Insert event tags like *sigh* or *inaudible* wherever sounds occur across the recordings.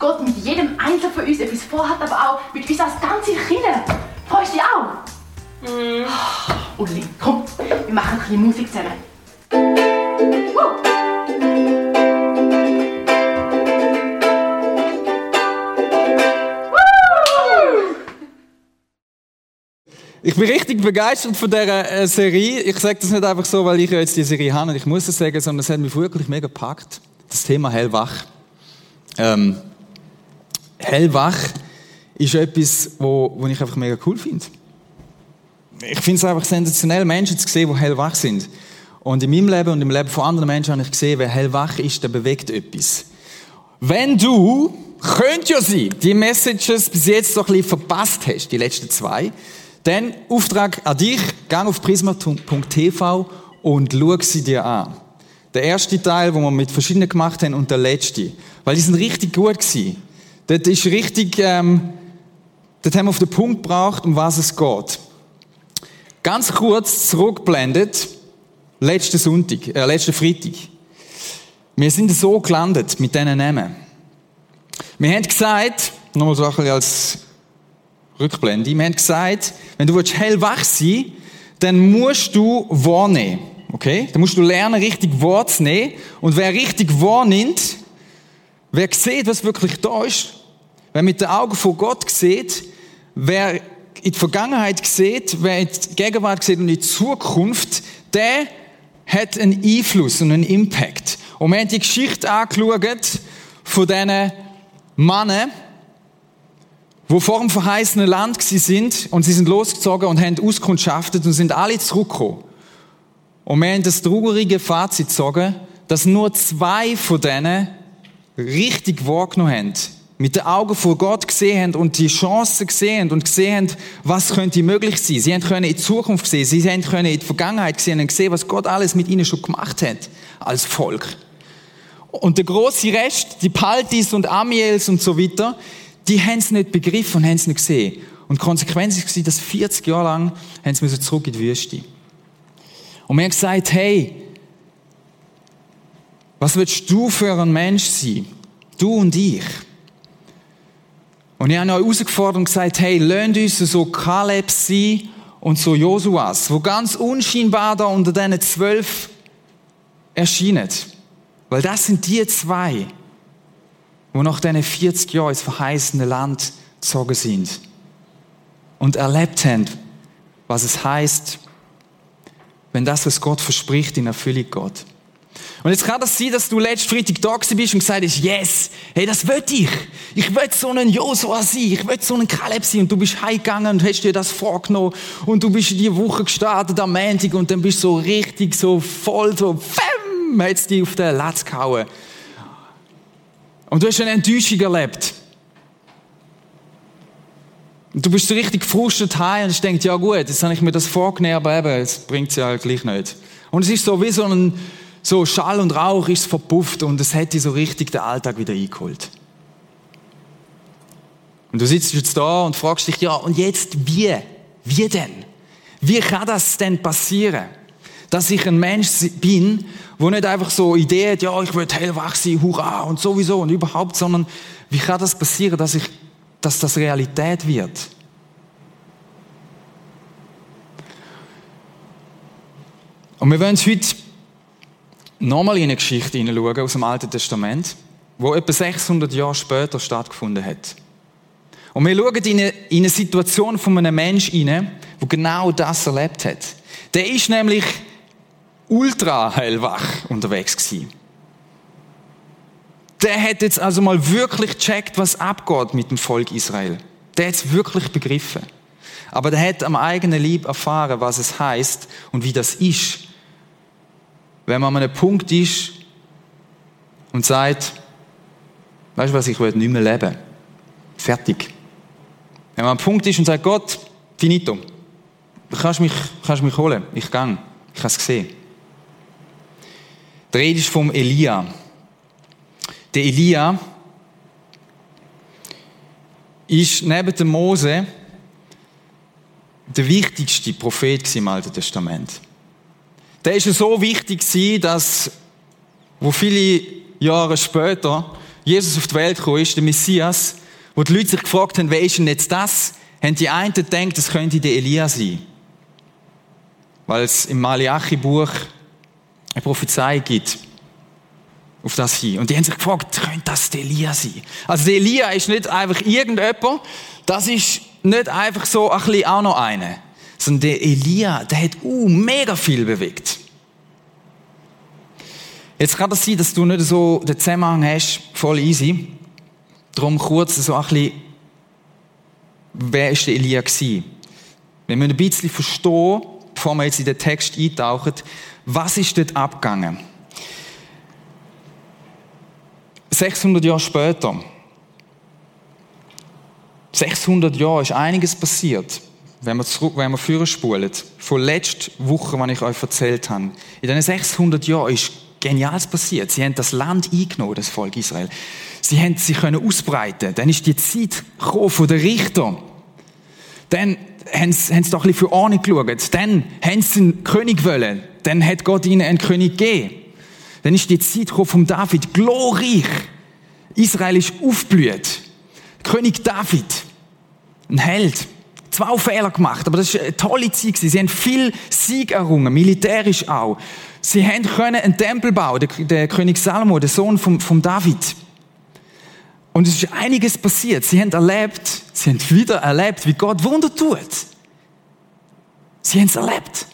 Gott mit jedem Einzelnen von uns etwas vorhat, aber auch mit uns als ganze Kinder. Freust du dich auch? Uli, komm, wir machen ein bisschen Musik zusammen. Woo. Ich bin richtig begeistert von dieser äh, Serie. Ich sage das nicht einfach so, weil ich ja jetzt die Serie habe und ich muss es sagen, sondern es hat mich wirklich mega gepackt. Das Thema Hellwach. Ähm, Hellwach ist etwas, wo, wo ich einfach mega cool finde. Ich finde es einfach sensationell, Menschen zu sehen, die hellwach sind. Und in meinem Leben und im Leben von anderen Menschen habe ich gesehen, wer hellwach ist, der bewegt etwas. Wenn du, könnte ja sein, die Messages bis jetzt so ein bisschen verpasst hast, die letzten zwei, dann Auftrag an dich, gang auf prisma.tv und schau sie dir an. Der erste Teil, wo wir mit verschiedenen gemacht haben, und der letzte. Weil die sind richtig gut gewesen. Dort ist richtig, ähm, dort haben wir auf den Punkt gebracht, um was es geht. Ganz kurz zurückblendet, letzten Sonntag, äh, letzten Freitag. Wir sind so gelandet mit diesen Namen. Wir haben gesagt, nochmal so ein bisschen als Rückblende, wir haben gesagt, wenn du hellwach sein willst, dann musst du wahrnehmen. Okay? Dann musst du lernen, richtig wahrzunehmen. Und wer richtig wahrnimmt, wer sieht, was wirklich da ist, wer mit den Augen von Gott sieht, wer in die Vergangenheit sieht, wer in die Gegenwart sieht und in die Zukunft, der hat einen Einfluss und einen Impact. Und wir haben die Geschichte angeschaut von diesen Männern, die vor dem verheißenen Land sind und sie sind losgezogen und haben auskundschaftet und sind alle zurückgekommen. Und wir haben das traurige Fazit gezogen, dass nur zwei von denen richtig wahrgenommen haben, mit den Augen von Gott gesehen haben und die Chancen gesehen und gesehen haben, was könnte möglich sein. Sie haben können in die Zukunft sehen, sie haben können in die Vergangenheit sehen und gesehen, was Gott alles mit ihnen schon gemacht hat als Volk. Und der große Rest, die Paltis und Amiels und so weiter, die haben es nicht begriffen und haben es nicht gesehen. Und die Konsequenz war, dass 40 Jahre lang haben sie zurück in die Wüste. Und wir haben gesagt, hey, was willst du für ein Mensch sein? Du und ich. Und ich habe euch herausgefordert und gesagt, hey, lernt uns so Kaleb sein und so Josuas, wo ganz unscheinbar da unter diesen zwölf erscheinen. Weil das sind die zwei, wo nach diesen 40 Jahren ins verheißene Land gezogen sind und erlebt haben, was es heißt, wenn das, was Gott verspricht, in Erfüllung geht. Und jetzt kann das sein, dass du letzten Freitag da bist und gesagt hast, yes, hey, das will ich. Ich will so einen Josua sein, ich will so einen Kaleb sein. Und du bist heimgegangen und hast dir das vorgenommen. Und du bist in die Woche gestartet am Montag und dann bist du so richtig so voll, so, fämm, hat's dich auf den Latz gehauen. Und du hast eine Enttäuschung erlebt. Und du bist so richtig gefrustet heim und denke, ja gut, jetzt habe ich mir das vorgenommen, aber eben, es bringt es ja gleich nicht. Und es ist so wie so ein, so Schall und Rauch ist verpufft und es hätte so richtig den Alltag wieder eingeholt. Und du sitzt jetzt da und fragst dich, ja, und jetzt wie? Wie denn? Wie kann das denn passieren? Dass ich ein Mensch bin, wo nicht einfach so Idee hat, ja, ich will hellwach sein, hurra und sowieso und überhaupt, sondern wie kann das passieren, dass ich, dass das Realität wird? Und wir wollen uns heute nochmal in eine Geschichte hineinschauen aus dem Alten Testament, wo etwa 600 Jahre später stattgefunden hat. Und wir schauen in eine, in eine Situation von einem Menschen hinein, der genau das erlebt hat. Der ist nämlich ultra hellwach unterwegs gewesen. Der hat jetzt also mal wirklich checkt, was abgeht mit dem Volk Israel. Der hat es wirklich begriffen. Aber der hat am eigenen Lieb erfahren, was es heißt und wie das ist, wenn man an einem Punkt ist und sagt, weißt du was, ich will nicht mehr leben. Fertig. Wenn man am Punkt ist und sagt, Gott, finito. Du kannst mich, kannst mich holen. Ich gang. Ich habe es gesehen. Der Rede ist vom Elia. Der Elia ist neben dem Mose der wichtigste Prophet im Alten Testament. Der ist so wichtig dass, wo viele Jahre später Jesus auf die Welt gekommen ist, der Messias, wo die Leute sich gefragt haben, wer ist denn jetzt das? Haben die einen gedacht, das könnte der Elia sein. Weil es im Malachi-Buch eine Prophezei gibt auf das hin. Und die haben sich gefragt, könnte das der Elia sein? Also der Elia ist nicht einfach irgendjemand, das ist nicht einfach so ein bisschen auch noch einer. Sondern der Elia, der hat uh, mega viel bewegt. Jetzt kann das sein, dass du nicht so den Zusammenhang hast, voll easy. Darum kurz so ein bisschen, wer ist der Elia gewesen? Wir müssen ein bisschen verstehen, bevor wir jetzt in den Text eintauchen, was ist dort abgegangen? 600 Jahre später, 600 Jahre ist einiges passiert, wenn wir zurück, wenn wir führen spulen, von letzter Woche, die ich euch erzählt habe. In diesen 600 Jahren ist Geniales passiert. Sie haben das Land eingenommen, das Volk Israel. Sie haben sich können ausbreiten. Dann ist die Zeit gekommen von den Richtern. Dann haben sie, haben sie doch ein bisschen für Ordnung geschaut. Dann haben sie einen König wollen. Dann hat Gott ihnen einen König gegeben. Dann ist die Zeit gekommen von David. Glorreich. Israel ist aufblüht. König David. Ein Held. Zwei Fehler gemacht, aber das ist eine tolle Zeit. Sie haben viel Sieg errungen, militärisch auch. Sie haben können einen Tempel bauen, der, König Salomo, der Sohn von, von David. Und es ist einiges passiert. Sie haben erlebt, sie haben wieder erlebt, wie Gott Wunder tut. Sie haben es erlebt.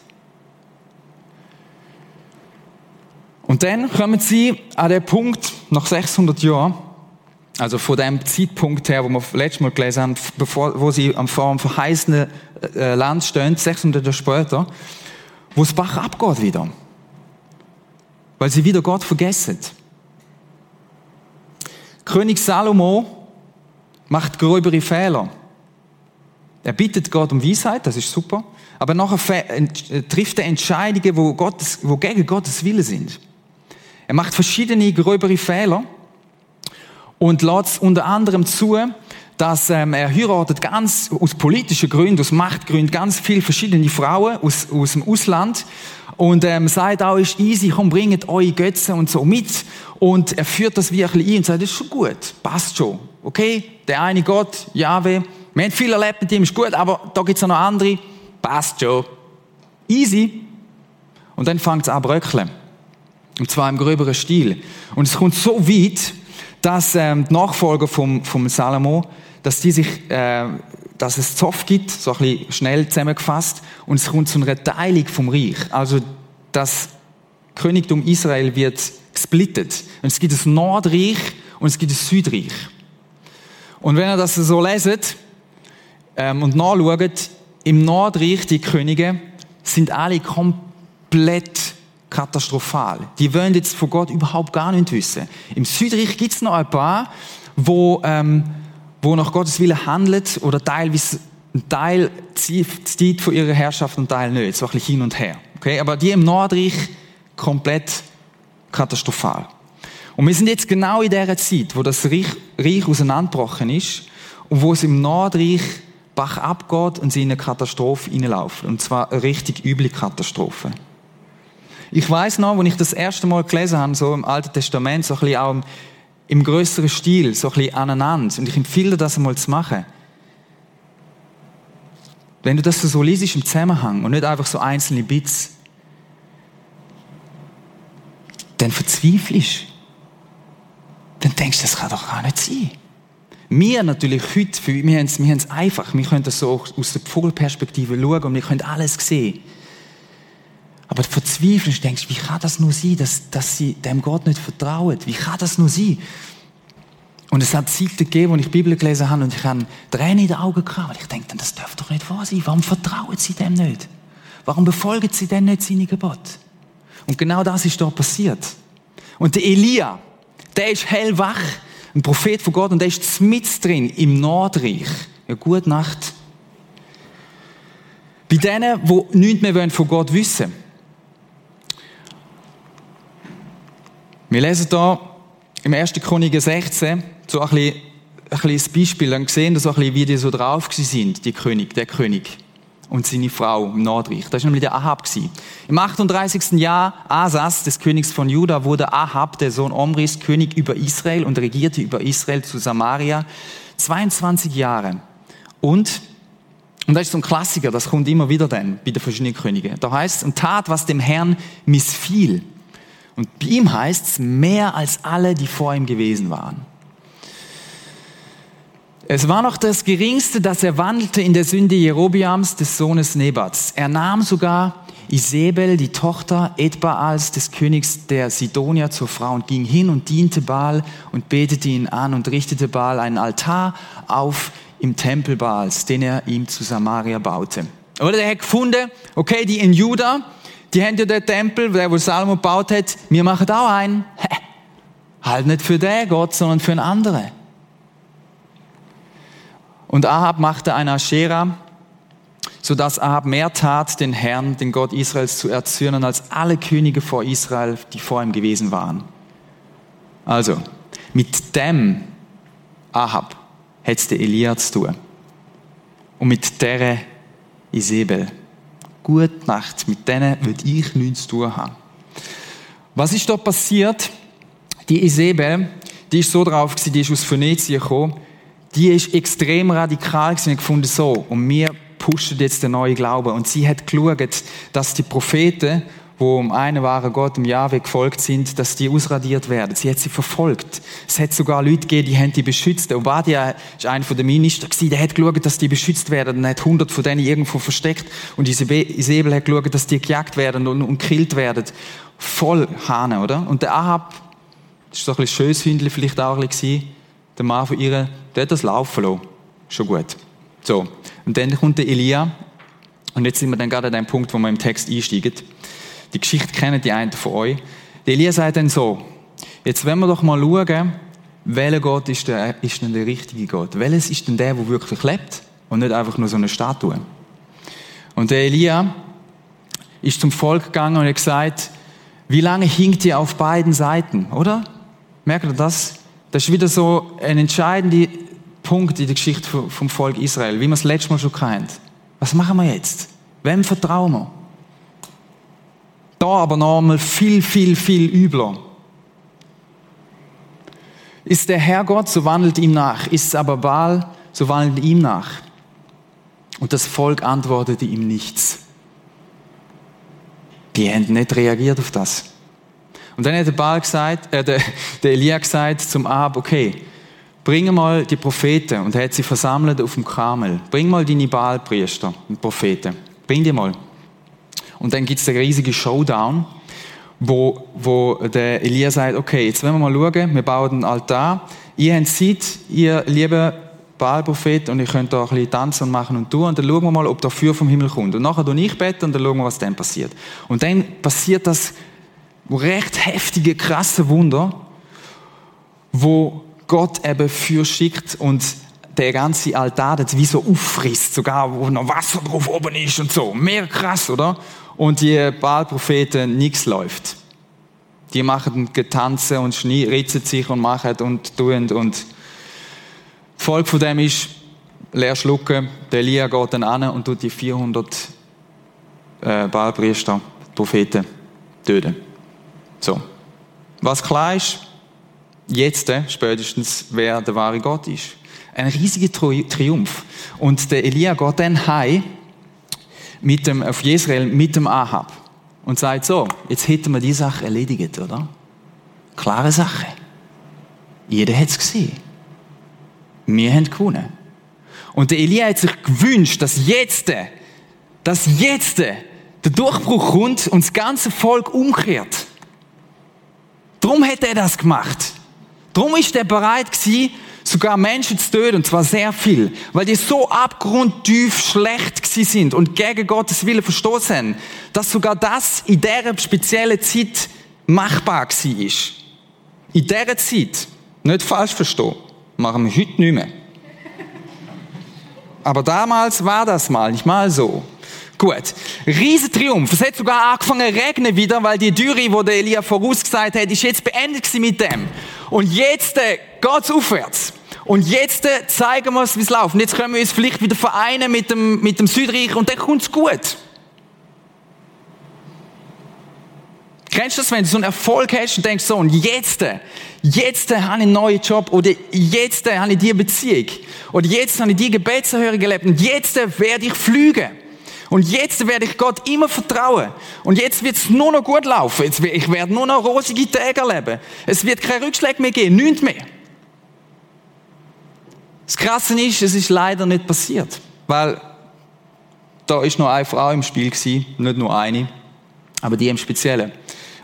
Und dann kommen sie an den Punkt, nach 600 Jahren, also von dem Zeitpunkt her, wo wir letztes Mal gelesen haben, bevor, wo sie am vor dem verheißenen äh, Land stehen, 600 Jahre später, wo es Bach abgeht wieder. Weil sie wieder Gott vergessen. König Salomo macht gröbere Fehler. Er bittet Gott um Weisheit, das ist super. Aber nachher trifft er Entscheidungen, wo, Gottes, wo gegen Gottes Wille sind. Er macht verschiedene gröbere Fehler und lässt unter anderem zu, dass ähm, er heiratet ganz aus politischen Gründen, aus Machtgründen ganz viele verschiedene Frauen aus, aus dem Ausland. Und ähm, sagt auch, ist easy, komm, bringt eure Götzen und so mit. Und er führt das wirklich ein und sagt, das ist schon gut, passt schon, okay, der eine Gott, Jahwe, wir haben viel erlebt mit ihm, ist gut, aber da gibt es noch andere, passt schon, easy. Und dann fängt es an bröckeln. Und zwar im gröberen Stil. Und es kommt so weit, dass ähm, die Nachfolger vom, vom Salomo, dass die sich, äh, dass es Zoff gibt, so ein bisschen schnell zusammengefasst, und es kommt zu einer Teilung vom Reich. Also das Königtum Israel wird gesplittet. Und es gibt das Nordreich und es gibt das Südreich. Und wenn ihr das so leset ähm, und nachschaut, im Nordreich, die Könige, sind alle komplett katastrophal. Die wollen jetzt von Gott überhaupt gar nicht wissen. Im Südreich gibt es noch ein paar, wo, ähm, wo nach Gottes Willen handelt oder teilweise ein Teil zieht von ihrer Herrschaft und Teil nicht. So ein bisschen hin und her. Okay? Aber die im Nordreich komplett katastrophal. Und wir sind jetzt genau in der Zeit, wo das Reich, Reich auseinandergebrochen ist und wo es im Nordreich Bach abgeht und sie in eine Katastrophe hineinlaufen. Und zwar eine richtig üble Katastrophe. Ich weiß noch, als ich das erste Mal gelesen habe, so im Alten Testament, so ein bisschen auch im, im größeren Stil, so ein bisschen aneinander. Und ich empfehle dir, das einmal zu machen. Wenn du das so liest im Zusammenhang und nicht einfach so einzelne Bits. dann verzweifelst. Dann denkst du, das kann doch gar nicht sein. Wir natürlich heute, wir haben es, einfach. Wir können das so aus der Vogelperspektive schauen und wir können alles sehen. Aber du verzweifelst, denkst, wie kann das nur sein, dass, dass sie dem Gott nicht vertrauen? Wie kann das nur sein? Und es hat Zeiten gegeben, wo ich die Bibel gelesen habe und ich habe Tränen in den Augen gehabt, weil ich denke, das darf doch nicht wahr sein. Warum vertrauen sie dem nicht? Warum befolgen sie denn nicht seine Gebot? Und genau das ist da passiert. Und der Elia, der ist hellwach, ein Prophet von Gott, und der ist mit drin im Nordreich. Ja, gute Nacht. Bei denen, die nichts mehr von Gott wissen wollen. Wir lesen hier im 1. Chronik 16 so ein bisschen, ein bisschen Beispiel, dann sehen wir so ein bisschen, wie die so drauf sind, die König, der König und seine Frau im Nordreich. Das war nämlich der Ahab. Im 38. Jahr Asas, des Königs von Juda, wurde Ahab, der Sohn Omris, König über Israel und regierte über Israel zu Samaria 22 Jahre. Und, und das ist so ein Klassiker, das kommt immer wieder dann bei den verschiedenen Königen. Da heißt und tat, was dem Herrn missfiel. Und bei ihm heißt es mehr als alle, die vor ihm gewesen waren. Es war noch das Geringste, dass er wandelte in der Sünde Jerobiams, des Sohnes Nebats. Er nahm sogar Isabel, die Tochter Edbaals, des Königs der Sidonia, zur Frau und ging hin und diente Baal und betete ihn an und richtete Baal einen Altar auf im Tempel Baals, den er ihm zu Samaria baute. Oder er hat gefunden, okay, die in Juda, die haben ja den Tempel, der Salomo gebaut hat, wir machen auch einen. Halt nicht für den Gott, sondern für einen anderen. Und Ahab machte eine Aschera, sodass Ahab mehr tat, den Herrn, den Gott Israels zu erzürnen, als alle Könige vor Israel, die vor ihm gewesen waren. Also, mit dem Ahab hätte Elia zu tun. Und mit der Isabel gute Nacht, mit denen würde ich nichts zu tun haben. Was ist da passiert? Die Isabel, die ist so drauf gewesen, die ist aus Phönizien gekommen, die ist extrem radikal gewesen und gefunden so, und wir pushen jetzt den neuen Glauben. Und sie hat geschaut, dass die Propheten, wo um einen wahren Gott, um Jahwe gefolgt sind, dass die ausradiert werden. Sie hat sie verfolgt. Es hat sogar Leute gegeben, die haben die beschützt. Obadiah ist einer der Minister der hat geschaut, dass die beschützt werden. Und hat hundert von denen irgendwo versteckt. Und Isabel hat geschaut, dass die gejagt werden und, und gekillt werden. Voll Hahn, oder? Und der Ahab, das ist so ein bisschen Schöshündli vielleicht auch ein bisschen, der Mann von ihr, der hat das laufen lassen. Schon gut. So. Und dann kommt der Elia. Und jetzt sind wir dann gerade an dem Punkt, wo wir im Text einsteigen. Die Geschichte kennen die einen von euch. Der Elia sagt dann so, jetzt wollen wir doch mal schauen, welcher Gott ist, der, ist denn der richtige Gott? Welches ist denn der, der wirklich lebt und nicht einfach nur so eine Statue? Und der Elia ist zum Volk gegangen und hat gesagt, wie lange hinkt ihr auf beiden Seiten, oder? Merkt ihr das? Das ist wieder so ein entscheidender Punkt in der Geschichte vom Volk Israel, wie wir es letztes Mal schon kennt. Was machen wir jetzt? Wem vertrauen wir? Da aber noch einmal viel, viel, viel übler. Ist der Herr Gott, so wandelt ihm nach. Ist es aber Baal, so wandelt ihm nach. Und das Volk antwortete ihm nichts. Die haben nicht reagiert auf das. Und dann hat der Baal gesagt, äh, der, der Elia gesagt zum Ab, okay, bring mal die Propheten und er hat sie versammelt auf dem Kamel. Bring mal deine Baalpriester und Propheten. Bring die mal. Und dann gibt es einen riesigen Showdown, wo, wo der Elia sagt, okay, jetzt wollen wir mal schauen, wir bauen einen Altar. Ihr habt Zeit, ihr liebe Baalprophet, und ihr könnt da ein bisschen tanzen und machen und tun, und dann schauen wir mal, ob da Feuer vom Himmel kommt. Und nachher tue ich beten und dann schauen wir, was dann passiert. Und dann passiert das recht heftige, krasse Wunder, wo Gott eben für schickt und der ganze Altar das wie so auffrisst, sogar wo noch Wasser drauf oben ist und so. Mehr krass, oder? Und die Baalpropheten nichts läuft. Die machen getanze und ritzen sich und machen und tun und die Folge von dem ist, leer schlucken, der Elia geht dann an und tut die 400 äh, Baalpriester, Propheten töten. So. Was klar ist, jetzt äh, spätestens, wer der wahre Gott ist. Ein riesiger Triumph. Und der Elia geht dann heim mit dem, auf Jezreel mit dem Ahab und sagt so, jetzt hätten wir die Sache erledigt, oder? Klare Sache. Jeder hat es gesehen. Wir haben gewonnen. Und der Elia hat sich gewünscht, dass jetzt, dass jetzt der Durchbruch kommt und das ganze Volk umkehrt. Darum hat er das gemacht. Darum ist er bereit gewesen, sogar Menschen zu töten, und zwar sehr viel, weil die so abgrundtief schlecht gewesen sind und gegen Gottes Wille verstoßen dass sogar das in dieser speziellen Zeit machbar gewesen ist. In dieser Zeit, nicht falsch verstehen, machen wir heute nicht mehr. Aber damals war das mal nicht mal so. Gut. Riesentriumph. Es hat sogar angefangen zu regnen wieder, weil die Dürre, wo der Elia vorausgesagt hat, ist jetzt beendet mit dem. Und jetzt äh, geht's aufwärts. Und jetzt äh, zeigen wir uns, wie es läuft. Und jetzt können wir uns vielleicht wieder vereinen mit dem, mit dem Südreich und dann kommt's gut. Kennst du das, wenn du so einen Erfolg hast und denkst so, und jetzt, jetzt habe ich einen neuen Job oder jetzt habe ich diese Beziehung oder jetzt habe ich die Gebetserhörung gelebt und jetzt werde ich fliegen. Und jetzt werde ich Gott immer vertrauen. Und jetzt wird es nur noch gut laufen. Jetzt, ich werde nur noch rosige Tage erleben. Es wird keine Rückschläge mehr geben, nichts mehr. Das Krasse ist, es ist leider nicht passiert. Weil da ist noch eine Frau im Spiel gewesen, nicht nur eine, aber die im Speziellen.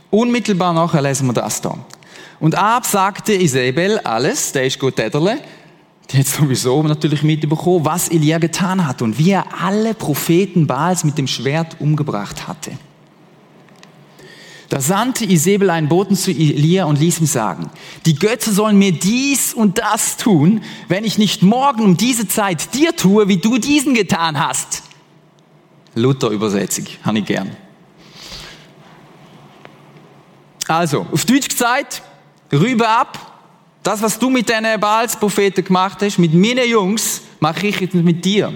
Unmittelbar nachher lesen wir das da. Und Ab sagte Isabel alles, der ist gut Täterle, die hat sowieso natürlich mitbekommen, was Elia getan hat und wie er alle Propheten Baals mit dem Schwert umgebracht hatte. Da sandte Isabel einen Boten zu Elia und ließ ihm sagen, die Götter sollen mir dies und das tun, wenn ich nicht morgen um diese Zeit dir tue, wie du diesen getan hast. Luther Übersetzung, habe ich gern. Also, auf Deutsch gesagt, rüber ab. Das, was du mit deinen Baals-Propheten gemacht hast, mit meinen Jungs, mache ich jetzt mit dir.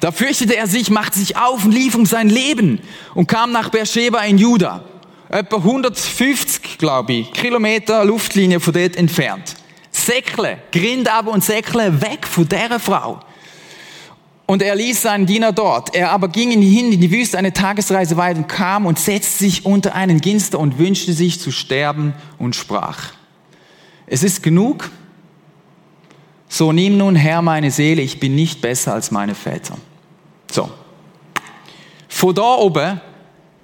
Da fürchtete er sich, machte sich auf und lief um sein Leben und kam nach Beersheba in Juda. Etwa 150, glaube ich, Kilometer Luftlinie von dort entfernt. Säckle, Grind aber und Säckle weg von dieser Frau. Und er ließ seinen Diener dort. Er aber ging hin in die Wüste eine Tagesreise weit und kam und setzte sich unter einen Ginster und wünschte sich zu sterben und sprach. Es ist genug. So nimm nun Herr meine Seele, ich bin nicht besser als meine Väter. So. Von da oben,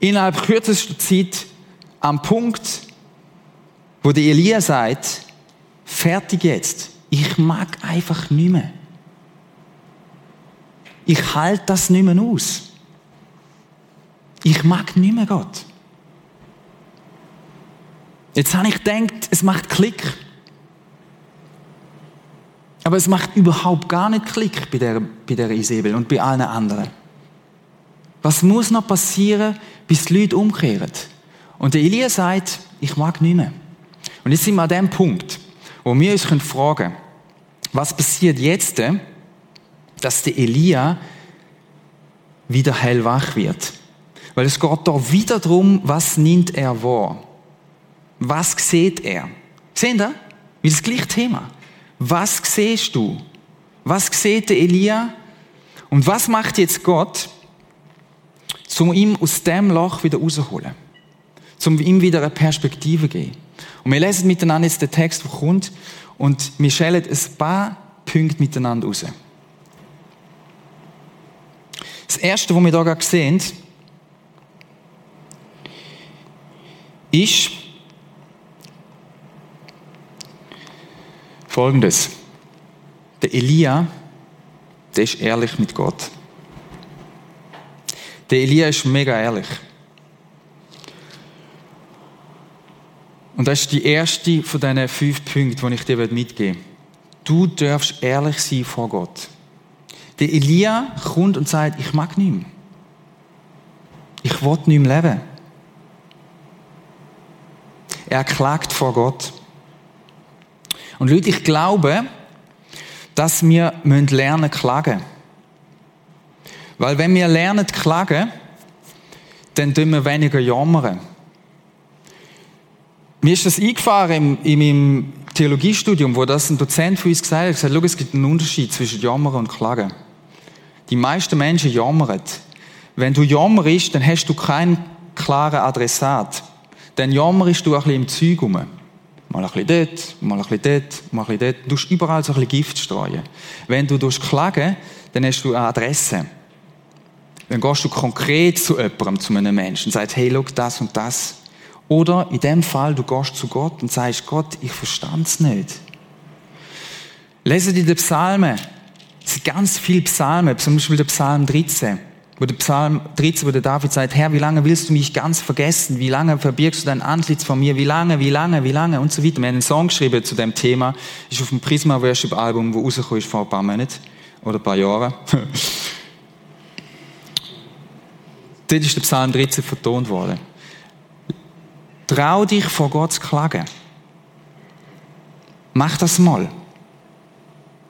innerhalb kürzester Zeit, am Punkt, wo der Elia sagt, fertig jetzt. Ich mag einfach nicht mehr. Ich halte das nicht mehr aus. Ich mag nicht mehr Gott. Jetzt habe ich gedacht, es macht Klick. Aber es macht überhaupt gar nicht Klick bei der, bei der Isabel und bei allen anderen. Was muss noch passieren, bis die Leute umkehren? Und der Elia sagt, ich mag nicht mehr. Und jetzt sind wir an dem Punkt, wo wir uns fragen können, was passiert jetzt, dass der Elia wieder hellwach wird. Weil es geht da wieder darum, was nimmt er wahr? Was sieht er? Seht ihr? Wie das gleiche Thema. Was siehst du? Was sieht der Elia? Und was macht jetzt Gott, um ihm aus dem Loch wieder rauszuholen? Um ihm wieder eine Perspektive geben. Und wir lesen miteinander jetzt den Text, der kommt, und wir schälen ein paar Punkte miteinander raus. Das erste, was wir hier gerade sehen, ist folgendes. Der Elia, der ist ehrlich mit Gott. Der Elia ist mega ehrlich. Und das ist die erste von diesen fünf Punkten, die ich dir mitgeben will. Du darfst ehrlich sein vor Gott. Der Elia kommt und sagt, ich mag nicht mehr. Ich will nicht mehr leben. Er klagt vor Gott. Und Leute, ich glaube, dass wir lernen zu klagen. Weil wenn wir lernen klagen, dann tun wir weniger jammern. Mir ist das eingefahren in, in meinem Theologiestudium, wo das ein Dozent für uns gesagt hat, gesagt, es gibt einen Unterschied zwischen Jammern und Klagen. Die meisten Menschen jammern. Wenn du jammerst, dann hast du keinen klaren Adressat. dann jammerst du ein bisschen im Zeug rum. Mal ein bisschen dort, mal ein bisschen dort, mal ein bisschen dort. Du musst überall so ein bisschen Gift streuen. Wenn du klagen dann hast du eine Adresse. Dann gehst du konkret zu jemandem, zu einem Menschen und sagst, hey, schau, das und das. Oder in dem Fall, du gehst zu Gott und sagst, Gott, ich verstand es nicht. Lesen die den Psalmen. Es sind ganz viele Psalmen, zum Beispiel der Psalm 13. Wo der Psalm 13, wo der David sagt, Herr, wie lange willst du mich ganz vergessen? Wie lange verbirgst du dein Antlitz von mir? Wie lange, wie lange, wie lange? Und so weiter. Wir haben einen Song geschrieben zu dem Thema. Ist auf dem Prisma Worship Album, wo rausgekommen ist vor ein paar Monaten. Oder ein paar Jahren. *laughs* Dort ist der Psalm 13 vertont worden. Trau dich vor Gott zu klagen. Mach das mal.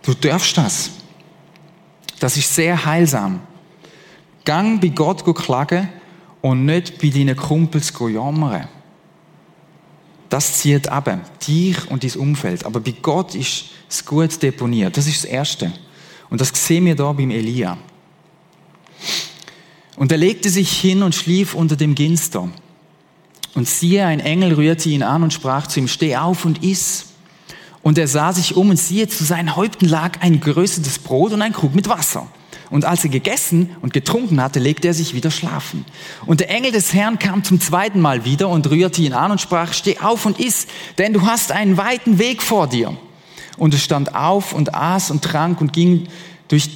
Du darfst das. Das ist sehr heilsam. Gang bei Gott klagen und nicht bei deinen Kumpels jammern. Das zieht ab, dich und dein Umfeld. Aber bei Gott ist es gut deponiert. Das ist das Erste. Und das sehen wir da beim Elia. Und er legte sich hin und schlief unter dem Ginster. Und siehe, ein Engel rührte ihn an und sprach zu ihm, steh auf und iss. Und er sah sich um und siehe, zu seinen Häupten lag ein geröstetes Brot und ein Krug mit Wasser. Und als er gegessen und getrunken hatte, legte er sich wieder schlafen. Und der Engel des Herrn kam zum zweiten Mal wieder und rührte ihn an und sprach, steh auf und iss, denn du hast einen weiten Weg vor dir. Und er stand auf und aß und trank und ging durch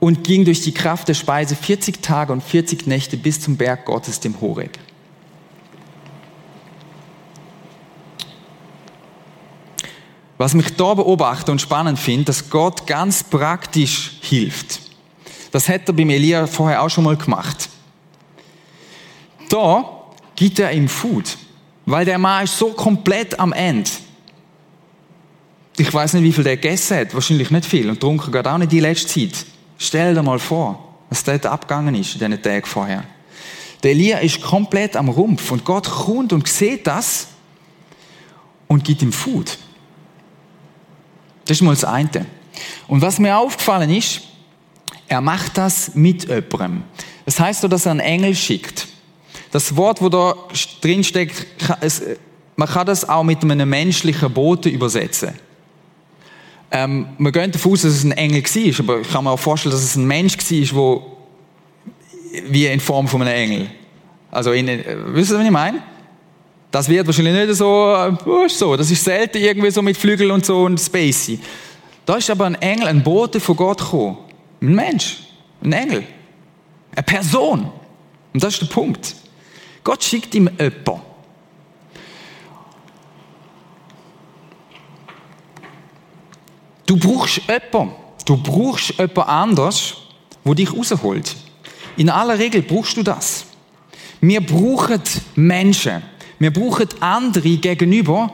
und ging durch die Kraft der Speise 40 Tage und 40 Nächte bis zum Berg Gottes, dem Horeb. Was mich da beobachte und spannend finde, dass Gott ganz praktisch hilft. Das hätte er beim Elia vorher auch schon mal gemacht. Da gibt er ihm Food, weil der Mann ist so komplett am Ende. Ich weiß nicht, wie viel der gegessen hat, wahrscheinlich nicht viel und trunken geht auch nicht die letzte Zeit. Stell dir mal vor, was dort abgegangen ist in diesen Tagen vorher. Der Elia ist komplett am Rumpf und Gott kommt und sieht das und gibt ihm Food. Das ist mal das eine. Und was mir aufgefallen ist, er macht das mit jemandem. Das heißt so, dass er einen Engel schickt. Das Wort, wo da drin steckt, man kann das auch mit einem menschlichen Bote übersetzen. Ähm, man geht davon aus, dass es ein Engel war, aber ich kann mir auch vorstellen, dass es ein Mensch war, der wie in Form von einem Engel. Also, in, äh, wisst ihr, was ich meine? Das wird wahrscheinlich nicht so, äh, so, das ist selten irgendwie so mit Flügeln und so und spacey. Da ist aber ein Engel, ein Bote von Gott gekommen. Ein Mensch, ein Engel, eine Person. Und das ist der Punkt. Gott schickt ihm jemanden. Du brauchst jemanden. Du brauchst jemand anders, wo dich rausholt. In aller Regel brauchst du das. Wir brauchen Menschen. Wir brauchen andere gegenüber,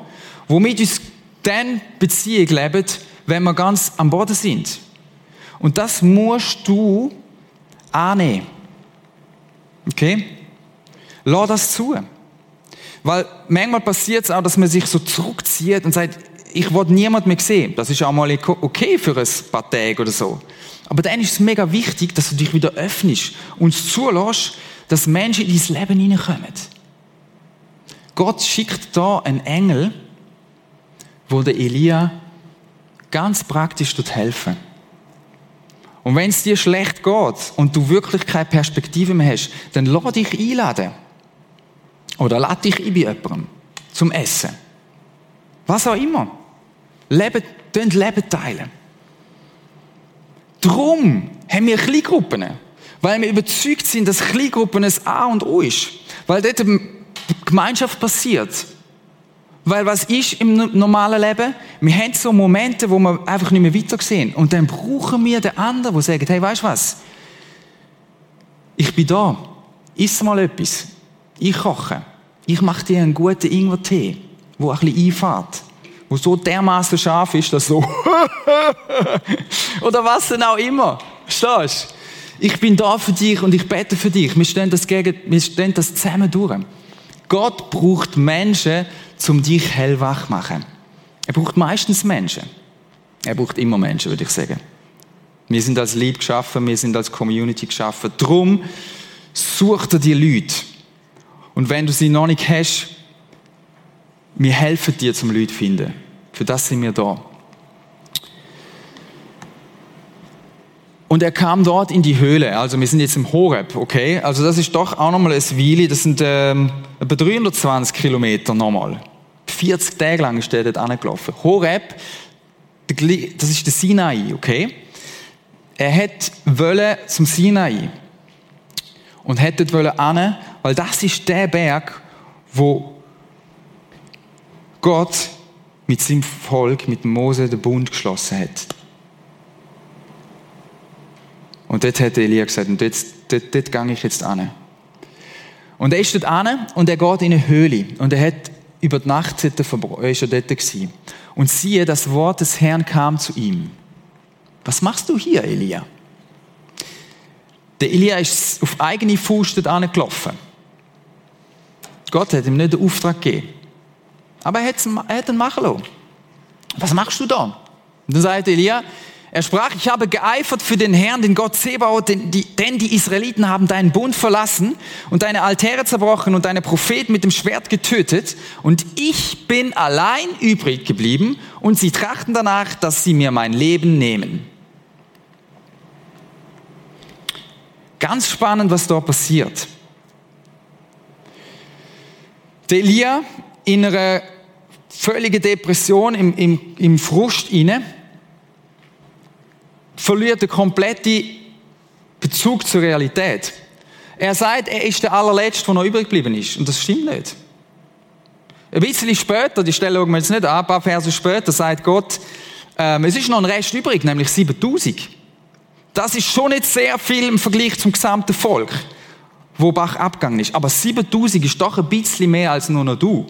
die mit uns dann Beziehung leben, wenn wir ganz am Boden sind. Und das musst du annehmen. Okay? Lass das zu. Weil manchmal passiert es auch, dass man sich so zurückzieht und sagt, ich will niemand mehr sehen. Das ist auch mal okay für ein paar Tage oder so. Aber dann ist es mega wichtig, dass du dich wieder öffnest und zulässt, dass Menschen in dein Leben hineinkommen. Gott schickt da einen Engel, wo der Elia ganz praktisch helfen Und wenn es dir schlecht geht und du wirklich keine Perspektive mehr hast, dann lass dich einladen. Oder lad dich ein bei jemandem zum Essen. Was auch immer. Leben, Leben teilen. Darum haben wir Kleingruppen. Weil wir überzeugt sind, dass Kleingruppen ein A und O ist. Weil dort Gemeinschaft passiert. Weil was ist im normalen Leben? Wir haben so Momente, wo wir einfach nicht mehr weiter sehen. Und dann brauchen wir den anderen, der sagt, hey, weißt du was? Ich bin da. Iss mal etwas. Ich koche. Ich mache dir einen guten Ingwer-Tee, der ein bisschen einfährt wo so dermaßen scharf ist, dass so *laughs* oder was denn auch immer. Verstehst Ich bin da für dich und ich bete für dich. Wir stehen das, gegen, wir stehen das zusammen durch. Gott braucht Menschen, um dich hellwach zu machen. Er braucht meistens Menschen. Er braucht immer Menschen, würde ich sagen. Wir sind als Lieb geschaffen, wir sind als Community geschaffen. Drum sucht er die Leute. Und wenn du sie noch nicht hast, wir helfen dir zum Leute finden. Für das sind wir da. Und er kam dort in die Höhle. Also wir sind jetzt im Horeb, okay? Also das ist doch auch nochmal ein Weile. Das sind ähm, etwa 320 Kilometer nochmal. 40 Tage lang ist der dort angelaufen. Horeb, das ist der Sinai, okay? Er hätte wollen zum Sinai und hätte wollen an, weil das ist der Berg, wo Gott mit seinem Volk, mit Mose, den Bund geschlossen hat. Und dort hat Elia gesagt, und dort, dort, dort gehe ich jetzt an. Und er ist dort an und er geht in eine Höhle. Und er hat über die Nacht ist er dort gewesen. Und siehe, das Wort des Herrn kam zu ihm. Was machst du hier, Elia? Der Elia ist auf eigene Faust dort angelaufen. Gott hat ihm nicht den Auftrag gegeben. Aber er hat ihn machen lassen. Was machst du da? Und dann sagt Elia, er sprach, ich habe geeifert für den Herrn, den Gott Zebaoth, denn die, denn die Israeliten haben deinen Bund verlassen und deine Altäre zerbrochen und deine Propheten mit dem Schwert getötet. Und ich bin allein übrig geblieben und sie trachten danach, dass sie mir mein Leben nehmen. Ganz spannend, was dort passiert. Der Elia in einer völligen Depression, im, im, im Frust inne, verliert den kompletten Bezug zur Realität. Er sagt, er ist der allerletzte, der noch übrig geblieben ist. Und das stimmt nicht. Ein bisschen später, die Stelle schauen wir jetzt nicht an, ein paar Verse später, sagt Gott, ähm, es ist noch ein Rest übrig, nämlich 7000. Das ist schon nicht sehr viel im Vergleich zum gesamten Volk, wo Bach abgegangen ist. Aber 7000 ist doch ein bisschen mehr als nur noch du.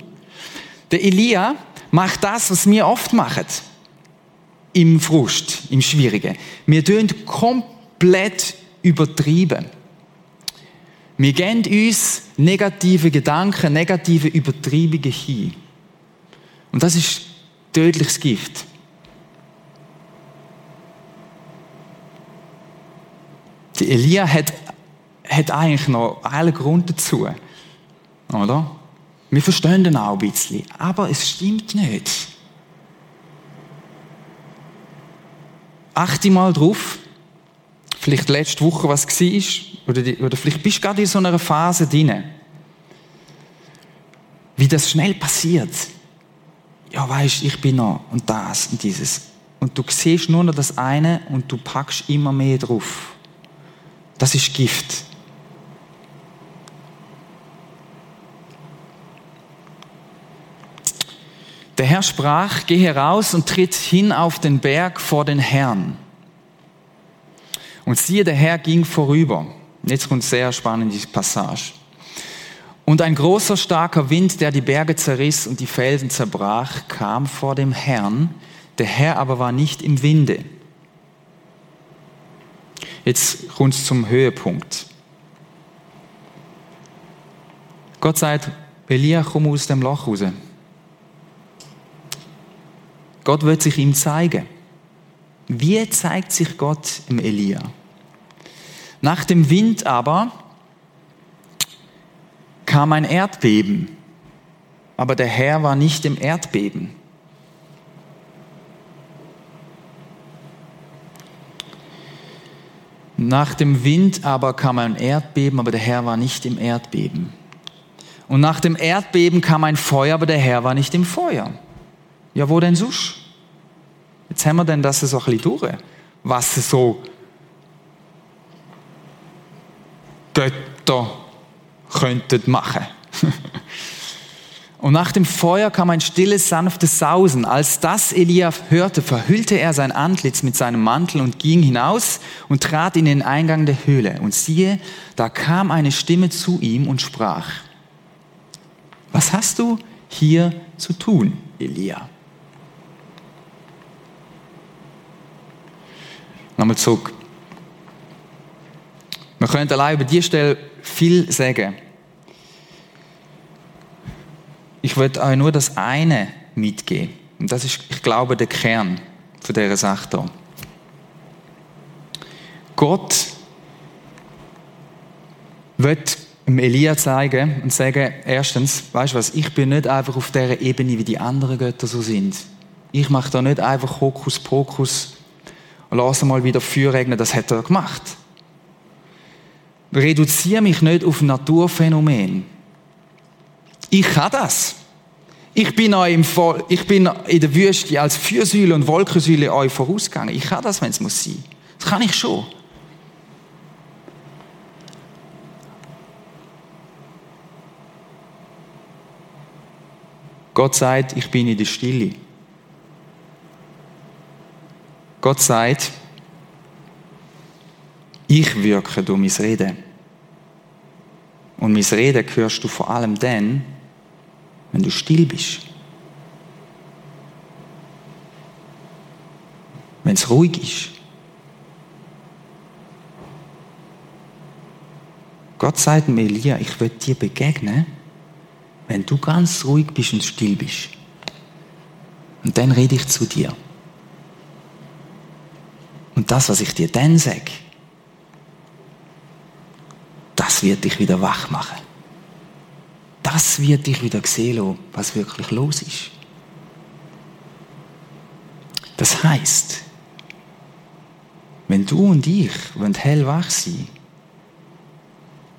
Der Elia macht das, was wir oft machen im Frust, im Schwierigen. Wir tun komplett übertrieben. Wir geben uns negative Gedanken, negative Übertreibungen hin. Und das ist tödliches Gift. Die Elia hat, hat eigentlich noch allen Grund dazu. Oder? Wir verstehen den auch ein bisschen. Aber es stimmt nicht. Achte mal drauf, vielleicht letzte Woche was war, oder, oder vielleicht bist du gerade in so einer Phase drin, wie das schnell passiert. Ja, weißt, ich bin noch und das und dieses. Und du siehst nur noch das eine und du packst immer mehr drauf. Das ist Gift. Der Herr sprach, geh heraus und tritt hin auf den Berg vor den Herrn. Und siehe, der Herr ging vorüber. Jetzt kommt sehr spannend die Passage. Und ein großer, starker Wind, der die Berge zerriss und die Felsen zerbrach, kam vor dem Herrn. Der Herr aber war nicht im Winde. Jetzt kommt es zum Höhepunkt. Gott sagt, Elia, komm aus dem Loch raus. Gott wird sich ihm zeigen. Wie zeigt sich Gott im Elia? Nach dem Wind aber kam ein Erdbeben, aber der Herr war nicht im Erdbeben. Nach dem Wind aber kam ein Erdbeben, aber der Herr war nicht im Erdbeben. Und nach dem Erdbeben kam ein Feuer, aber der Herr war nicht im Feuer. Ja, wo denn sonst? Jetzt haben wir denn das so ein bisschen durch, was so Götter könnten machen. *laughs* Und nach dem Feuer kam ein stilles, sanftes Sausen. Als das Elia hörte, verhüllte er sein Antlitz mit seinem Mantel und ging hinaus und trat in den Eingang der Höhle. Und siehe, da kam eine Stimme zu ihm und sprach, was hast du hier zu tun, Elia? Nochmal zurück. Wir können allein über diese Stelle viel sagen. Ich will euch nur das eine mitgeben. Und das ist, ich glaube, der Kern von dieser Sache hier. Gott wird Elia zeigen und sagen, erstens, weißt du was, ich bin nicht einfach auf der Ebene, wie die anderen Götter so sind. Ich mache da nicht einfach Hokuspokus und lasse mal wieder Feuer regnen, das hat er gemacht. Reduziere mich nicht auf Naturphänomen. Ich kann das. Ich bin, euch ich bin in der Wüste als Fürsäule und Wolkensäule euch vorausgegangen. Ich kann das, wenn es muss sein. Das kann ich schon. Gott sagt, ich bin in der Stille. Gott sagt, ich wirke durch mein Reden. Und mein Reden hörst du vor allem dann, wenn du still bist. Wenn es ruhig ist. Gott sagt mir, Elia, ich will dir begegnen, wenn du ganz ruhig bist und still bist. Und dann rede ich zu dir. Und das, was ich dir dann sage, das wird dich wieder wach machen. Das wird dich wieder sehen was wirklich los ist. Das heißt, wenn du und ich hellwach sein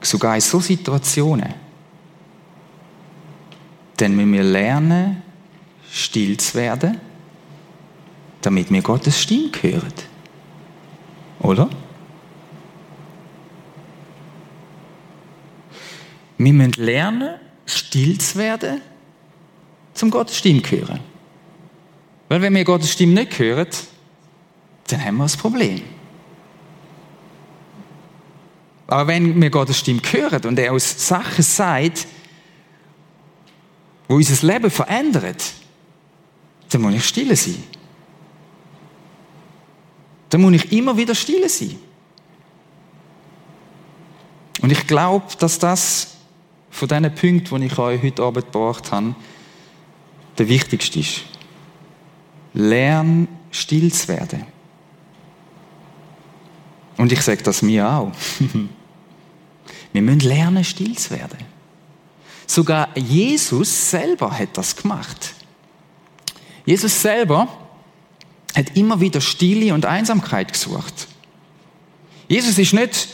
sogar in so Situationen, dann müssen wir lernen, still zu werden, damit wir Gottes Stimme hören. Oder? Wir müssen lernen, still zu werden, zum Gottes Stimme zu hören. Weil wenn wir Gottes Stimme nicht hören, dann haben wir ein Problem. Aber wenn wir Gottes Stimme hören und er uns Sachen sagt, wo unser Leben verändert, dann muss ich still sein. Dann muss ich immer wieder still sein. Und ich glaube, dass das von diesen Punkten, die ich euch heute Abend gebracht habe, der wichtigste ist. Lern still zu werden. Und ich sage das mir auch. *laughs* Wir müssen lernen, still zu werden. Sogar Jesus selber hat das gemacht. Jesus selber hat immer wieder Stille und Einsamkeit gesucht. Jesus ist nicht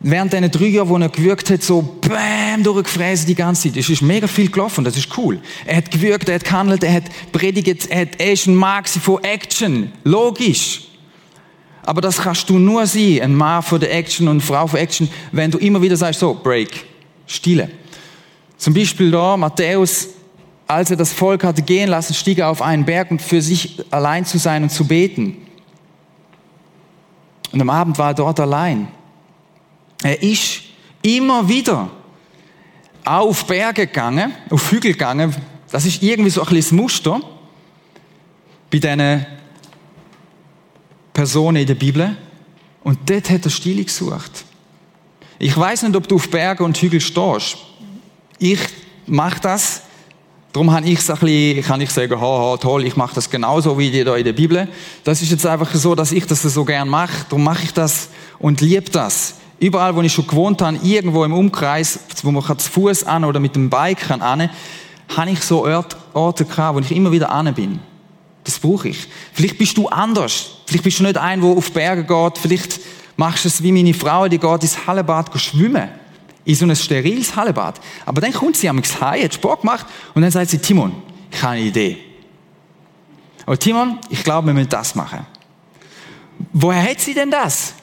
während diesen drei Jahren, wo er gewirkt hat, so bam, durchgefräst die ganze Zeit. Es ist mega viel gelaufen, das ist cool. Er hat gewirkt, er hat gehandelt, er hat predigt, er, hat, er ein Mann von Action. Logisch. Aber das kannst du nur sein, ein Mann von der Action und eine Frau von Action, wenn du immer wieder sagst, so, Break, Stille. Zum Beispiel da, Matthäus, als er das Volk hatte gehen lassen, stieg er auf einen Berg, um für sich allein zu sein und zu beten. Und am Abend war er dort allein. Er ist immer wieder auf Berge gegangen, auf Hügel gegangen. Das ist irgendwie so ein bisschen das Muster bei diesen Personen in der Bibel. Und dort hat er Stille gesucht. Ich weiß nicht, ob du auf Berge und Hügel stehst. Ich mache das. Darum kann ich, bisschen, kann ich sagen, haha, toll, ich mache das genauso wie die da in der Bibel. Das ist jetzt einfach so, dass ich das so gern mache. Darum mache ich das und liebe das. Überall, wo ich schon gewohnt habe, irgendwo im Umkreis, wo man zu Fuß an oder mit dem Bike an, habe ich so Orte gehabt, wo ich immer wieder an bin. Das brauche ich. Vielleicht bist du anders. Vielleicht bist du nicht ein, der auf Berge geht. Vielleicht machst du es wie meine Frau, die geht ins Hallebad schwimmen. In so ein steriles Hallebad. Aber dann kommt sie am heim, hat Sport gemacht und dann sagt sie, Timon, ich habe eine Idee. Aber Timon, ich glaube, wir müssen das machen. Woher hat sie denn das?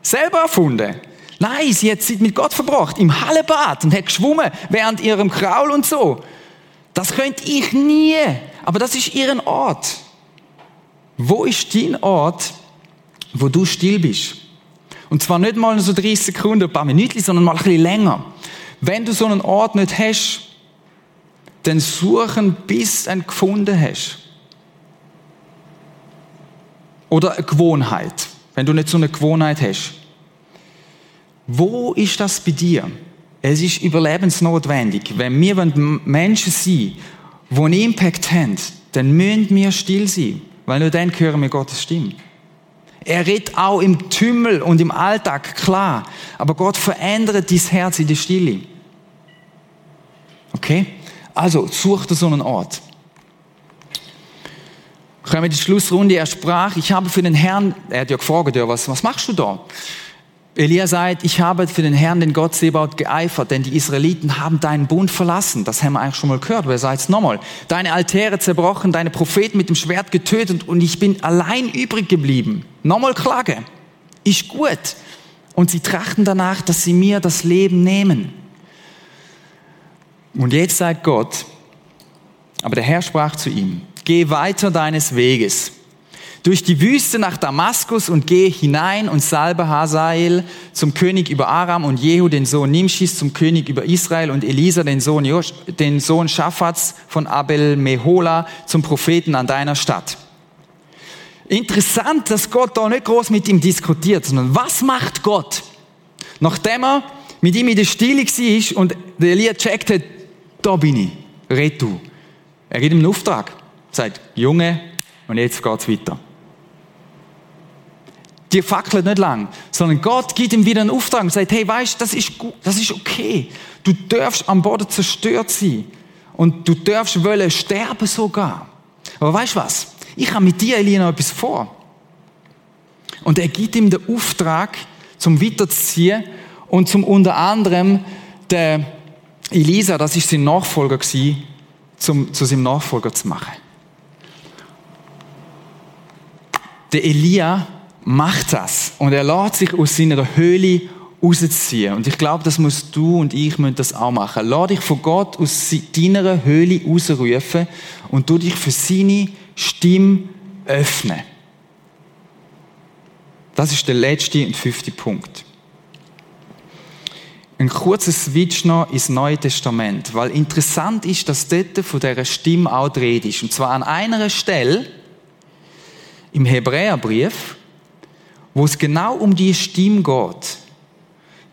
Selber erfunden. Nein, sie hat Zeit mit Gott verbracht, im Hallebad und hat geschwommen während ihrem Kraul und so. Das könnte ich nie. Aber das ist ihren Ort. Wo ist dein Ort, wo du still bist? Und zwar nicht mal so 30 Sekunden, ein paar Minuten, sondern mal ein bisschen länger. Wenn du so einen Ort nicht hast, dann suchen, bis du ihn gefunden hast. Oder eine Gewohnheit, wenn du nicht so eine Gewohnheit hast. Wo ist das bei dir? Es ist überlebensnotwendig. Wenn wir Menschen sind, die einen Impact haben, dann müssen wir still sein, weil nur dann hören wir Gottes Stimme. Er redet auch im Tümmel und im Alltag, klar. Aber Gott verändert dein Herz in der Stille. Okay? Also, such dir so einen Ort. Kommen wir in die Schlussrunde. Er sprach, ich habe für den Herrn, er hat ja gefragt, was, was machst du da? Elia sagt, ich habe für den Herrn, den Gott Sebaut, geeifert, denn die Israeliten haben deinen Bund verlassen. Das haben wir eigentlich schon mal gehört, aber er sagt es nochmal. Deine Altäre zerbrochen, deine Propheten mit dem Schwert getötet und ich bin allein übrig geblieben. Nochmal Klage. Ist gut. Und sie trachten danach, dass sie mir das Leben nehmen. Und jetzt sagt Gott, aber der Herr sprach zu ihm, geh weiter deines Weges durch die Wüste nach Damaskus und gehe hinein und salbe Hazael zum König über Aram und Jehu, den Sohn Nimschis, zum König über Israel und Elisa, den Sohn, Josh, den Sohn Schaffats von Abel Mehola, zum Propheten an deiner Stadt. Interessant, dass Gott da nicht groß mit ihm diskutiert, sondern was macht Gott? Nachdem er mit ihm in der Stille war und der Elia checkt hat, da bin ich, red du. Er gibt ihm einen Auftrag, sagt, Junge, und jetzt geht's weiter die fackelt nicht lang, sondern Gott gibt ihm wieder einen Auftrag und sagt, hey, weißt, das ist gut, das ist okay. Du darfst am Boden zerstört sein und du darfst wollen sterben sogar. Aber weißt was? Ich habe mit dir, Elina, etwas vor. Und er gibt ihm den Auftrag, zum weiterzuziehen und zum unter anderem der Elisa, das ist sein Nachfolger gewesen, zum, zu seinem Nachfolger zu machen. Der Elia macht das. Und er lässt sich aus seiner Höhle rausziehen. Und ich glaube, das musst du und ich müssen das auch machen. Lass dich von Gott aus deiner Höhle rausrufen und du dich für seine Stimme öffnen. Das ist der letzte und fünfte Punkt. Ein kurzer Switch noch ins Neue Testament, weil interessant ist, dass dort von dieser Stimme auch dreht ist. Und zwar an einer Stelle im Hebräerbrief, wo es genau um die Stimme geht.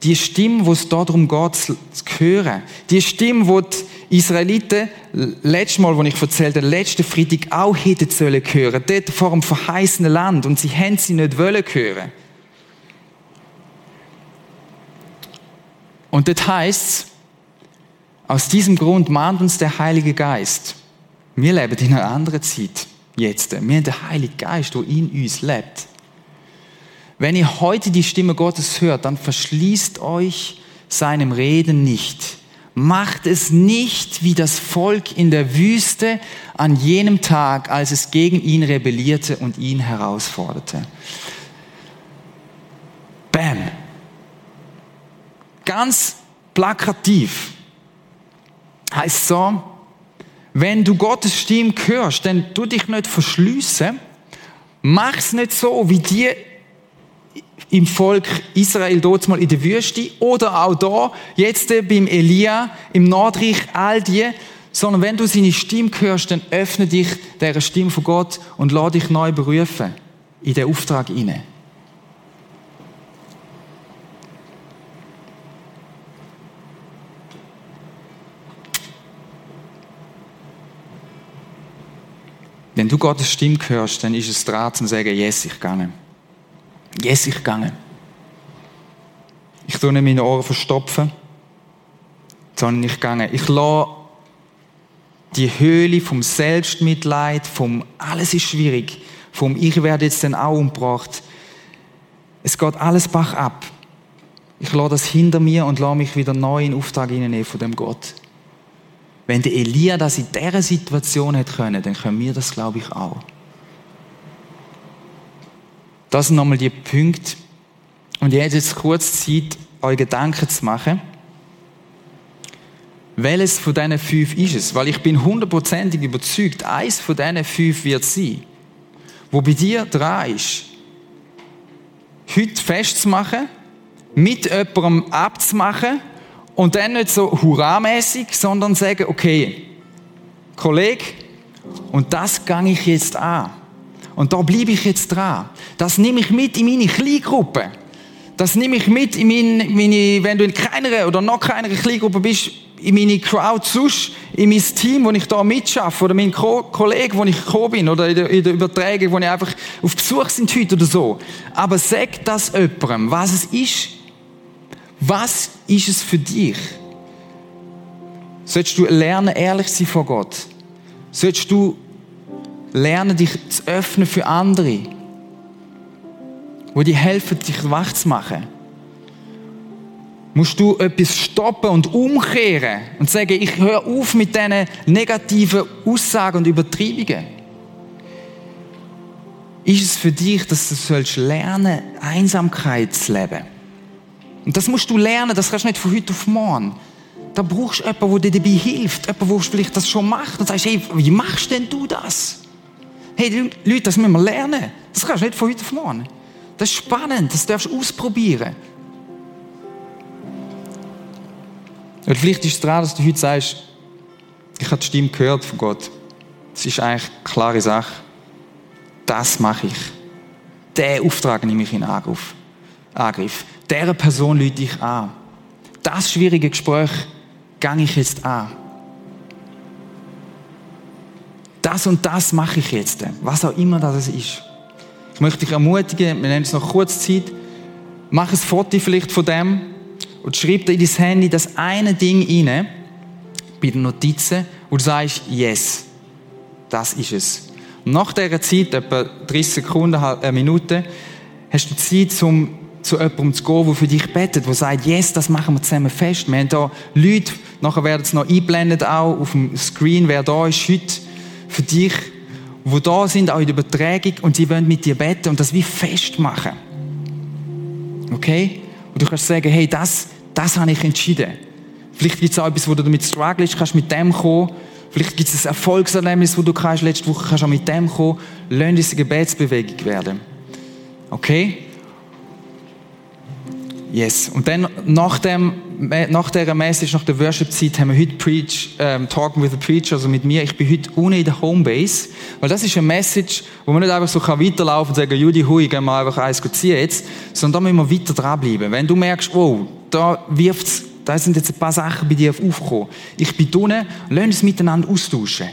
Die Stimme, wo es darum geht, zu hören. Die Stimme, wo die Israeliten, letztes Mal, wo ich erzählte, letzten Freitag auch hätten sollen hören. Dort vor dem verheißenen Land. Und sie haben sie nicht wollen hören. Und das heißt, aus diesem Grund mahnt uns der Heilige Geist. Wir leben in einer anderen Zeit. Jetzt. Wir haben den Heiligen Geist, der in uns lebt. Wenn ihr heute die Stimme Gottes hört, dann verschließt euch seinem Reden nicht. Macht es nicht wie das Volk in der Wüste an jenem Tag, als es gegen ihn rebellierte und ihn herausforderte. Bam. Ganz plakativ heißt so, wenn du Gottes Stimme hörst, dann du dich nicht verschließen, mach's nicht so, wie dir im Volk Israel dort mal in der Wüste oder auch da, jetzt beim Elia im Nordreich, all die, sondern wenn du seine Stimme hörst, dann öffne dich der Stimme von Gott und lass dich neu berufen in den Auftrag hinein. Wenn du Gottes Stimme hörst, dann ist es dran zu sagen, yes, ich gehe. Yes, ich gehe. Ich tue nicht meine Ohren verstopfen, sondern ich gehe. Ich lasse die Höhle vom Selbstmitleid, vom alles ist schwierig, vom ich werde jetzt dann auch umgebracht. Es geht alles bach ab. Ich lasse das hinter mir und lasse mich wieder neu in Auftrag hineinnehmen von dem Gott. Wenn der Elia das in dieser Situation hätte können, dann können wir das, glaube ich, auch. Das sind nochmal die Punkte. Und ihr habt jetzt kurz Zeit, euch Gedanken zu machen. Welches von diesen fünf ist es? Weil ich bin hundertprozentig überzeugt, eins von diesen fünf wird sein, wo bei dir dran ist, heute festzumachen, mit jemandem abzumachen und dann nicht so hurramäßig, sondern sagen, okay, Kollege, und das gang ich jetzt an. Und da bleibe ich jetzt dran. Das nehme ich mit in meine Kleingruppe. Das nehme ich mit in meine, meine wenn du in keiner oder noch keiner Kleingruppe bist, in meine Crowd sonst, in mein Team, wo ich da mitschaffe, oder meinen Ko Kollegen, wo ich gekommen bin, oder in der, in der Übertragung, wo ich einfach auf Besuch sind heute oder so. Aber sag das jemandem, was es ist. Was ist es für dich? Sollst du lernen, ehrlich sein vor Gott? Sollst du lernen, dich zu öffnen für andere, wo dir helfen, dich wach zu machen? musst du etwas stoppen und umkehren und sagen, ich höre auf mit diesen negativen Aussagen und Übertreibungen. Ist es für dich, dass du sollst lernen, Einsamkeit zu leben? Und das musst du lernen, das kannst du nicht von heute auf morgen. Da brauchst du jemanden, der dir dabei hilft, jemanden, der vielleicht das schon macht und sagst, hey, wie machst denn du das? Hey, Leute, das müssen wir lernen. Das kannst du nicht von heute auf morgen. Das ist spannend, das darfst du ausprobieren. Und vielleicht ist es daran, dass du heute sagst, ich habe die Stimme gehört von Gott. Das ist eigentlich eine klare Sache. Das mache ich. Der Auftrag nehme ich in Angriff. Angriff. Dieser Person lüte ich an. Das schwierige Gespräch gehe ich jetzt an. Das und das mache ich jetzt. Was auch immer das ist. Ich möchte dich ermutigen, wir nennen es noch kurz Zeit. Mach ein Foto vielleicht von dem und schreib dir in dein Handy das eine Ding rein, bei den Notizen, und du sagst, yes, das ist es. Und nach dieser Zeit, etwa 30 Sekunden, eine Minute, hast du Zeit, um zu jemandem zu gehen, der für dich betet, der sagt, yes, das machen wir zusammen fest. Wir haben hier Leute, nachher werden es noch einblendet auch auf dem Screen, wer da ist heute für dich, wo da sind, auch in der Übertragung, und sie wollen mit dir beten und das wie festmachen. Okay? Und du kannst sagen, hey, das, das habe ich entschieden. Vielleicht gibt es auch etwas, wo du damit strugglest, kannst mit dem kommen. Vielleicht gibt es ein Erfolgserlebnis, wo du kannst, letzte Woche kannst auch mit dem kommen. Lass eine Gebetsbewegung werden. Okay? Yes. Und dann nach, dem, nach dieser Message, nach der Worship-Zeit, haben wir heute Preach, ähm, Talking with the Preacher, also mit mir. Ich bin heute ohne in der Homebase, weil das ist eine Message, wo man nicht einfach so weiterlaufen und sagen, Judy, hui, gehen wir einfach eins ziehen jetzt, sondern da müssen wir weiter dranbleiben. Wenn du merkst, oh, da wirft's, da sind jetzt ein paar Sachen bei dir aufgekommen. Ich bin unten, lass uns miteinander austauschen.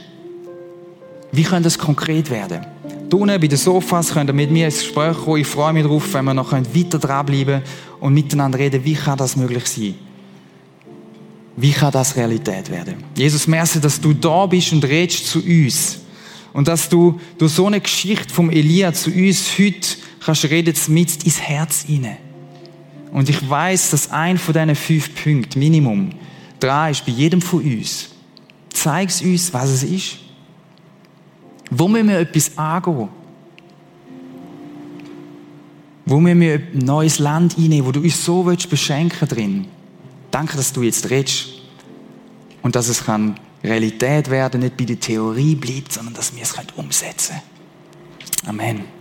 Wie kann das konkret werden? Unten bei den Sofas könnt ihr mit mir ins Gespräch kommen. Ich freue mich darauf, wenn wir noch weiter dranbleiben und miteinander reden, wie kann das möglich sein? Wie kann das Realität werden? Jesus, merci, dass du da bist und redest zu uns. Und dass du durch so eine Geschichte vom Elia zu uns heute kannst reden, mit ins Herz hinein. Und ich weiß, dass ein von diesen fünf Punkten, Minimum, drei ist bei jedem von uns. Zeig es uns, was es ist. Wo müssen wir etwas angehen? Wo müssen wir ein neues Land einnehmen, wo du uns so willst beschenken drin? Danke, dass du jetzt redest. Und dass es kann Realität werden, nicht bei der Theorie bleibt, sondern dass wir es umsetzen können. Amen.